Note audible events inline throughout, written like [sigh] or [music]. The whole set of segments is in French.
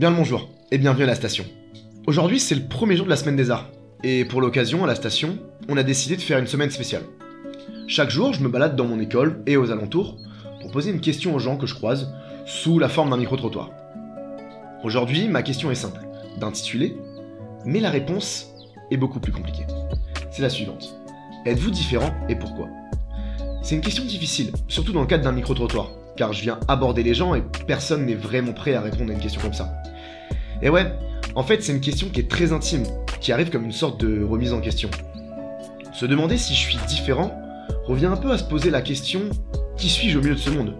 Bien le bonjour, et bienvenue à la station. Aujourd'hui, c'est le premier jour de la semaine des arts, et pour l'occasion, à la station, on a décidé de faire une semaine spéciale. Chaque jour, je me balade dans mon école et aux alentours pour poser une question aux gens que je croise sous la forme d'un micro-trottoir. Aujourd'hui, ma question est simple, d'intituler, mais la réponse est beaucoup plus compliquée. C'est la suivante. Êtes-vous différent et pourquoi? C'est une question difficile, surtout dans le cadre d'un micro-trottoir, car je viens aborder les gens et personne n'est vraiment prêt à répondre à une question comme ça. Et ouais, en fait, c'est une question qui est très intime, qui arrive comme une sorte de remise en question. Se demander si je suis différent revient un peu à se poser la question qui suis-je au milieu de ce monde?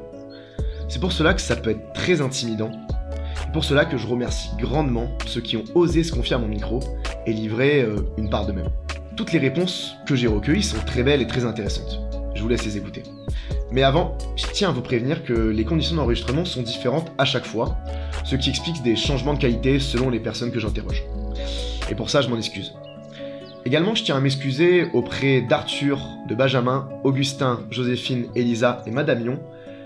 C'est pour cela que ça peut être très intimidant. Et pour cela que je remercie grandement ceux qui ont osé se confier à mon micro et livrer euh, une part d'eux-mêmes. Toutes les réponses que j'ai recueillies sont très belles et très intéressantes. Je vous laisse les écouter. Mais avant, je tiens à vous prévenir que les conditions d'enregistrement sont différentes à chaque fois, ce qui explique des changements de qualité selon les personnes que j'interroge. Et pour ça, je m'en excuse. Également, je tiens à m'excuser auprès d'Arthur, de Benjamin, Augustin, Joséphine, Elisa et Madame Mion,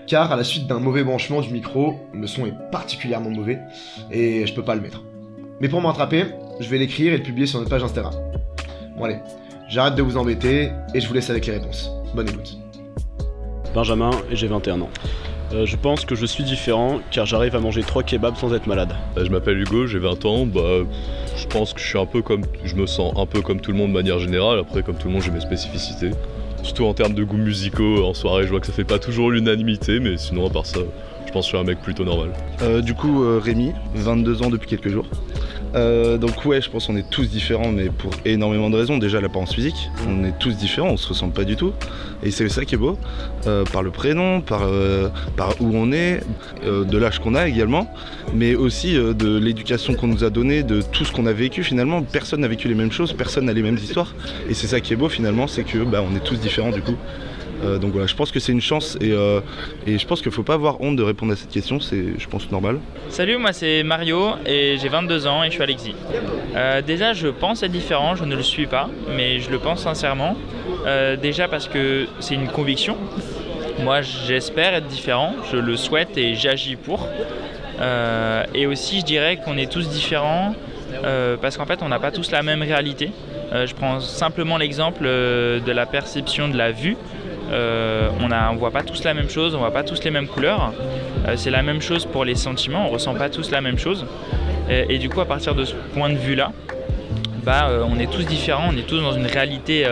car à la suite d'un mauvais branchement du micro, le son est particulièrement mauvais et je peux pas le mettre. Mais pour m'attraper, je vais l'écrire et le publier sur notre page Instagram. Bon allez, j'arrête de vous embêter et je vous laisse avec les réponses. Bonne écoute. Benjamin et j'ai 21 ans. Euh, je pense que je suis différent car j'arrive à manger 3 kebabs sans être malade. Euh, je m'appelle Hugo, j'ai 20 ans. Bah, je pense que je suis un peu comme, je me sens un peu comme tout le monde de manière générale. Après, comme tout le monde, j'ai mes spécificités. Surtout en termes de goûts musicaux, en soirée, je vois que ça fait pas toujours l'unanimité, mais sinon, à part ça, je pense que je suis un mec plutôt normal. Euh, du coup, Rémi, 22 ans depuis quelques jours. Euh, donc ouais, je pense qu'on est tous différents, mais pour énormément de raisons. Déjà l'apparence physique, on est tous différents, on se ressemble pas du tout. Et c'est ça qui est beau, euh, par le prénom, par, euh, par où on est, de l'âge qu'on a également, mais aussi de l'éducation qu'on nous a donnée, de tout ce qu'on a vécu finalement. Personne n'a vécu les mêmes choses, personne n'a les mêmes histoires. Et c'est ça qui est beau finalement, c'est que bah, on est tous différents du coup. Euh, donc voilà, je pense que c'est une chance euh, et, je pense qu'il ne faut pas avoir honte de répondre à cette question, c'est je pense normal. Salut, moi c'est Mario et j'ai 22 ans et je suis Alexis. Euh, déjà, je pense être différent, je ne le suis pas, mais je le pense sincèrement. déjà parce que c'est une conviction. Moi, j'espère être différent, je le souhaite et j'agis pour. et aussi, je dirais qu'on est tous différents parce qu'en fait, on n'a pas tous la même réalité. je prends simplement l'exemple de la perception de la vue. Euh, on ne voit pas tous la même chose, on voit pas tous les mêmes couleurs. Euh, c'est la même chose pour les sentiments, on ressent pas tous la même chose. Et, du coup, à partir de ce point de vue-là, bah, euh, on est tous différents, on est tous dans une réalité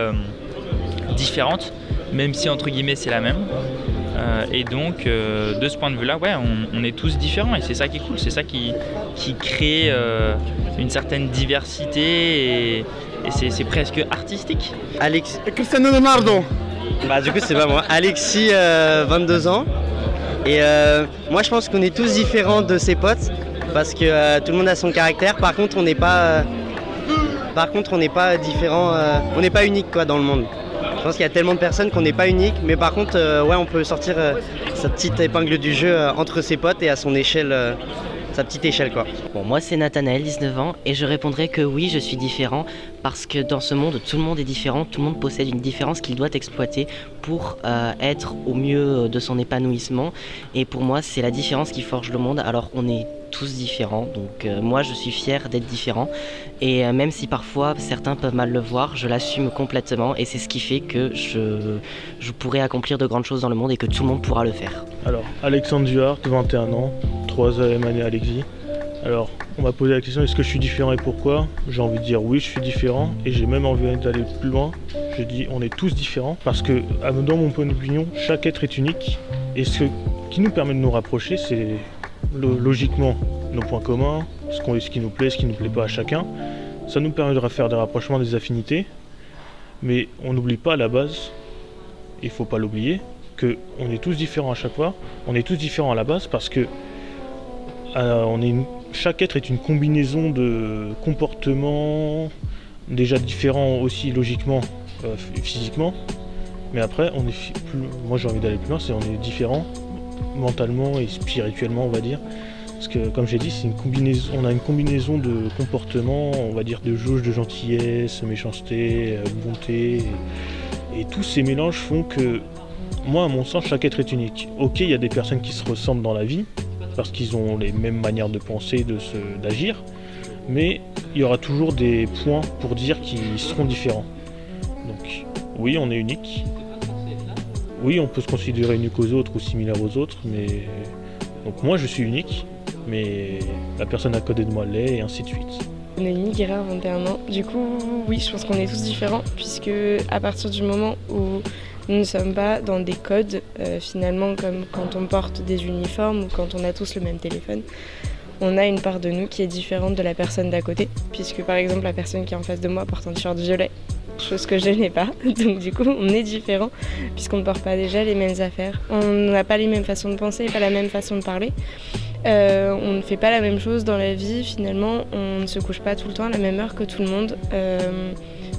différente, même si entre guillemets c'est la même. et donc, de ce point de vue-là, ouais, on, est tous différents et c'est ça qui est cool, c'est ça qui, crée une certaine diversité c'est presque artistique. Alex Cristiano Ronaldo bah du coup c'est pas moi. Alexis, 22 euh, ans. Et euh, moi je pense qu'on est tous différents de ses potes parce que euh, tout le monde a son caractère. Par contre on n'est pas, par contre on n'est pas différent, on n'est pas unique quoi dans le monde. Je pense qu'il y a tellement de personnes qu'on n'est pas unique, mais par contre ouais on peut sortir sa petite épingle du jeu entre ses potes et à son échelle sa petite échelle quoi. Bon, moi c'est Nathanaël, 19 ans, et je répondrai que oui, je suis différent parce que dans ce monde, tout le monde est différent, tout le monde possède une différence qu'il doit exploiter pour euh, être au mieux de son épanouissement. Et pour moi, c'est la différence qui forge le monde. Alors on est tous différents, donc euh, moi je suis fier d'être différent. Et euh, même si parfois certains peuvent mal le voir, je l'assume complètement et c'est ce qui fait que je, je pourrai accomplir de grandes choses dans le monde et que tout le monde pourra le faire. Alors, Alexandre Duhart, 21 ans, troisième année à. Alors, on m'a posé la question est-ce que je suis différent et pourquoi? J'ai envie de dire oui, je suis différent et j'ai même envie d'aller plus loin. Je dis on est tous différents parce que, dans mon point d'opinion, chaque être est unique et ce qui nous permet de nous rapprocher, c'est logiquement nos points communs, ce, qui nous plaît, ce qui ne nous plaît pas à chacun. Ça nous permet de faire des rapprochements, des affinités, mais on n'oublie pas à la base, il faut pas l'oublier, que on est tous différents à chaque fois. On est tous différents à la base parce que euh, chaque être est une combinaison de comportements déjà différents aussi logiquement, euh, physiquement. Mais après, on est moi j'ai envie d'aller plus loin, c'est on est différents mentalement et spirituellement, on va dire. Parce que, comme j'ai dit, c'est une combinaison, on a une combinaison de comportements, on va dire de jauge de gentillesse, méchanceté, euh, bonté. et tous ces mélanges font que moi, à mon sens, chaque être est unique. Ok, il y a des personnes qui se ressemblent dans la vie, parce qu'ils ont les mêmes manières de penser, de d'agir, mais il y aura toujours des points pour dire qu'ils seront différents. Donc oui, on est unique. Oui, on peut se considérer unique aux autres ou similaire aux autres, mais donc moi je suis unique, mais la personne à côté de moi l'est, et ainsi de suite. On est unique, Guerra, 21 ans. Du coup, oui, je pense qu'on est tous différents, puisque à partir du moment où nous ne sommes pas dans des codes, euh, finalement, comme quand on porte des uniformes ou quand on a tous le même téléphone, on a une part de nous qui est différente de la personne d'à côté, puisque par exemple, la personne qui est en face de moi porte un t-shirt violet, chose que je n'ai pas. [laughs] Donc du coup, on est différent, puisqu'on ne porte pas déjà les mêmes affaires. On n'a pas les mêmes façons de penser, pas la même façon de parler. Euh, on ne fait pas la même chose dans la vie, finalement, on ne se couche pas tout le temps à la même heure que tout le monde. Euh,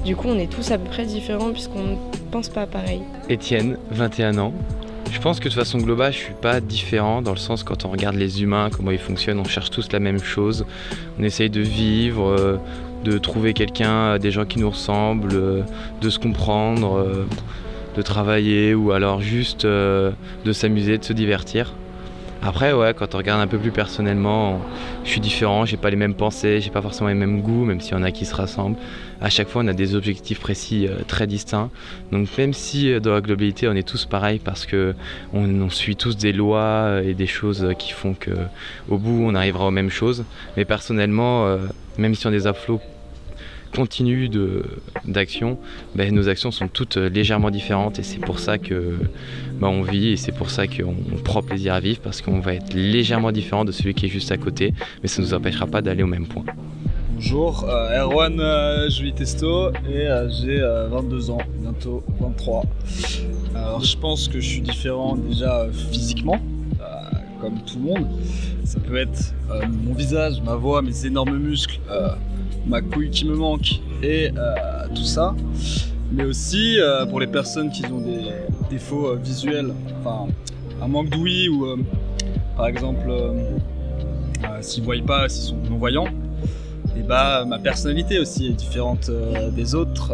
du coup, on est tous à peu près différents puisqu'on ne pense pas pareil. Étienne, 21 ans. Je pense que de façon globale, je suis pas différent dans le sens quand on regarde les humains, comment ils fonctionnent, on cherche tous la même chose. On essaye de vivre, euh, de trouver quelqu'un, des gens qui nous ressemblent, de se comprendre, de travailler ou alors juste de s'amuser, de se divertir. Après, ouais, quand on regarde un peu plus personnellement, je suis différent, j'ai pas les mêmes pensées, j'ai pas forcément les mêmes goûts, même s'il y en a qui se rassemblent. À chaque fois, on a des objectifs précis euh, très distincts. Donc, même si euh, dans la globalité, on est tous pareils parce que on, suit tous des lois euh, et des choses qui font que, au bout, on arrivera aux mêmes choses. Mais personnellement, même si on a des afflots continue d'action, ben, nos actions sont toutes euh, légèrement différentes et c'est pour ça que ben, on vit et c'est pour ça qu'on prend plaisir à vivre parce qu'on va être légèrement différent de celui qui est juste à côté, mais ça ne nous empêchera pas d'aller au même point. Bonjour, euh, Erwan euh, Julie Testo et j'ai 22 ans, bientôt 23. Alors je pense que je suis différent déjà physiquement, comme tout le monde. Ça peut être mon visage, ma voix, mes énormes muscles, ma couille qui me manque et euh, tout ça. Mais aussi euh, pour les personnes qui ont des défauts euh, visuels, enfin un manque d'ouïe ou par exemple s'ils ne voient pas, s'ils sont non-voyants, et bah ma personnalité aussi est différente des autres.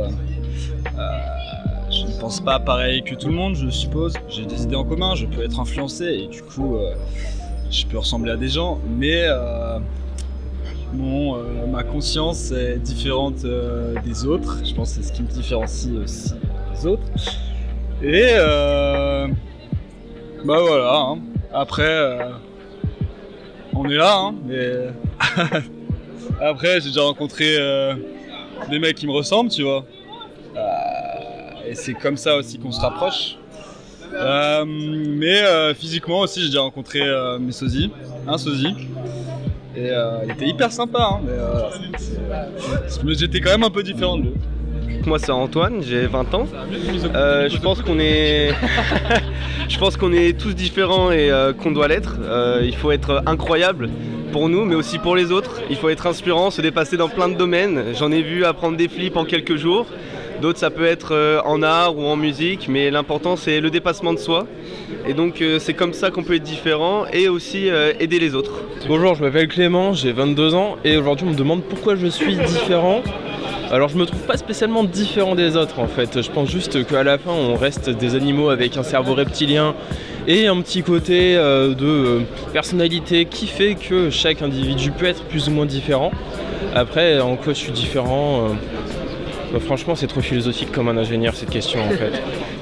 Je pense pas pareil que tout le monde, je suppose. J'ai des idées en commun, je peux être influencé et du coup je peux ressembler à des gens, mais Bon, euh, ma conscience est différente euh, des autres. Je pense que c'est ce qui me différencie aussi des autres. Et euh, bah voilà. Hein. Après, on est là. Hein, mais [laughs] après, j'ai déjà rencontré des mecs qui me ressemblent, tu vois. Et c'est comme ça aussi qu'on se rapproche. mais physiquement aussi, j'ai déjà rencontré mes sosies, un sosie. Et euh, il était hyper sympa, hein, mais, j'étais quand même un peu différent de lui. Moi c'est Antoine, j'ai 20 ans. Euh, je pense qu'on est, [laughs] je pense qu'on est tous différents et euh, qu'on doit l'être. il faut être incroyable pour nous, mais aussi pour les autres. Il faut être inspirant, se dépasser dans plein de domaines. J'en ai vu apprendre des flips en quelques jours. D'autres, ça peut être euh, en art ou en musique, mais l'important, c'est le dépassement de soi. Et donc, euh, c'est comme ça qu'on peut être différent et aussi euh, aider les autres. Bonjour, je m'appelle Clément, j'ai 22 ans et aujourd'hui, on me demande pourquoi je suis différent. Alors je me trouve pas spécialement différent des autres en fait, je pense juste qu'à la fin on reste des animaux avec un cerveau reptilien et un petit côté de personnalité qui fait que chaque individu peut être plus ou moins différent. Après en quoi je suis différent, bah, franchement, c'est trop philosophique comme un ingénieur cette question en fait.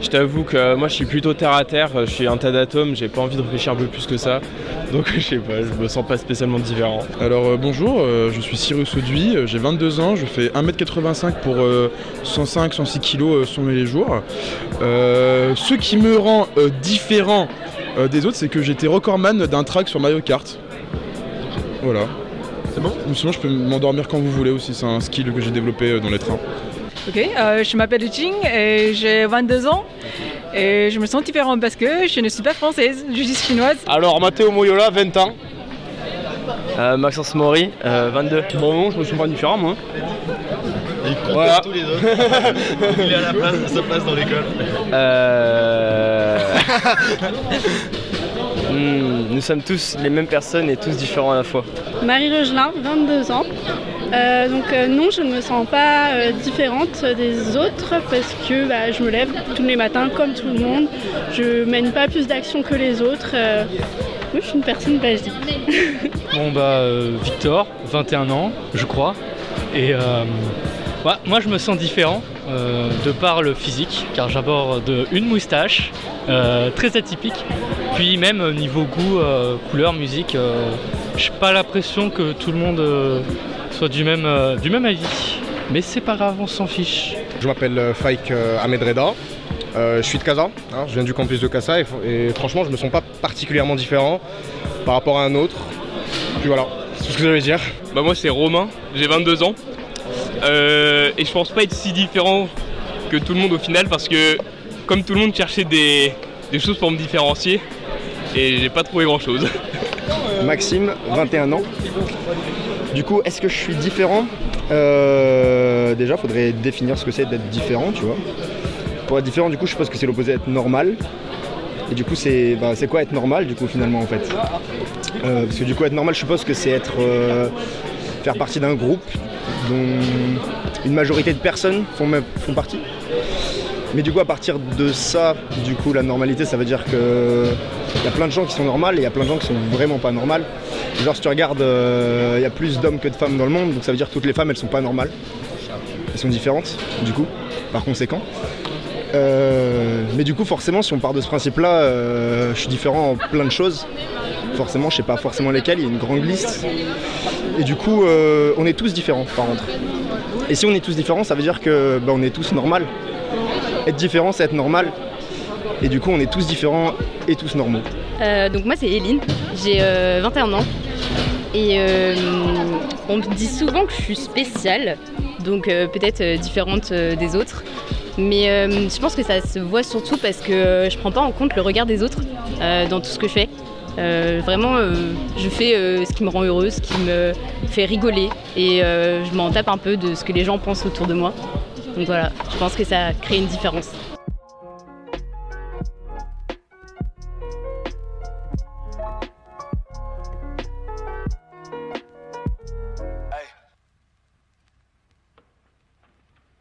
Je t'avoue que euh, moi je suis plutôt terre à terre, je suis un tas d'atomes, j'ai pas envie de réfléchir un peu plus que ça. Donc [laughs] je sais pas, je me sens pas spécialement différent. Alors euh, bonjour, euh, je suis Cyrus Auduit, j'ai 22 ans, je fais 1m85 pour 105-106 kg sont les jours. ce qui me rend différent des autres, c'est que j'étais recordman d'un track sur Mario Kart. Voilà. C'est bon? Sinon je peux m'endormir quand vous voulez aussi, c'est un skill que j'ai développé dans les trains. Ok, euh, je m'appelle Jing et j'ai 22 ans. Et je me sens différente parce que je ne suis pas française, je suis chinoise. Alors Matteo Moyola, 20 ans. Euh, Maxence Mori, 22. Euh, bon, je me sens pas différent moi. Il voilà. tous les autres. [laughs] Il est à la place, à sa place dans l'école. Euh... [laughs] Hmm, nous sommes tous les mêmes personnes et tous différents à la fois. Marie Regelin, 22 ans. Euh, donc euh, non, je ne me sens pas euh, différente des autres parce que bah, je me lève tous les matins comme tout le monde. Je mène pas plus d'actions que les autres. Oui, je suis une personne basique. [laughs] Bon bah Victor, 21 ans, je crois. Et moi je me sens différent de par le physique, car j'aborde une moustache, très atypique. Puis même au niveau goût, couleur, musique, euh, j'ai pas l'impression que tout le monde soit du même, euh, du même avis. Mais c'est pas grave, on s'en fiche. Je m'appelle euh, Faik euh, Ahmed Reda. Euh, je suis de Casa, hein, je viens du campus de Casa et, franchement je me sens pas particulièrement différent par rapport à un autre. Puis voilà, c'est tout ce que j'avais à dire. Bah moi c'est Romain, j'ai 22 ans. Euh, et je pense pas être si différent que tout le monde au final parce que comme tout le monde cherchait des, des choses pour me différencier et j'ai pas trouvé grand chose. Maxime, 21 ans. Du coup, est-ce que je suis différent Euh, Déjà, faudrait définir ce que c'est d'être différent, tu vois. Pour être différent, du coup, je suppose que c'est l'opposé d'être normal. Et du coup, c'est bah, quoi être normal, du coup, finalement, en fait Euh, Parce que du coup, être normal, je suppose que c'est euh, faire partie d'un groupe dont une majorité de personnes font partie. Mais du coup, à partir de ça, du coup, la normalité, ça veut dire que il y a plein de gens qui sont normales et il y a plein de gens qui sont vraiment pas normales. Genre, si tu regardes, euh, il y a plus d'hommes que de femmes dans le monde, donc ça veut dire que toutes les femmes, elles sont pas normales. Elles sont différentes, du coup, par conséquent. Euh, mais du coup, forcément, si on part de ce principe-là, euh, je suis différent en plein de choses. Forcément, je sais pas forcément lesquelles, il y a une grande liste. Et du coup, euh, on est tous différents, par contre. Et si on est tous différents, ça veut dire que bah, on est tous normal. Être différent, c'est être normal. Et du coup, on est tous différents et tous normaux. Euh, donc moi c'est Eline, j'ai euh, 21 ans et euh, on me dit souvent que je suis spéciale, donc euh, peut-être euh, différente des autres. Mais je pense que ça se voit surtout parce que je prends pas en compte le regard des autres dans tout ce que je fais. Vraiment, je fais ce qui me rend heureuse, ce qui me fait rigoler et je m'en tape un peu de ce que les gens pensent autour de moi. Donc voilà, je pense que ça crée une différence.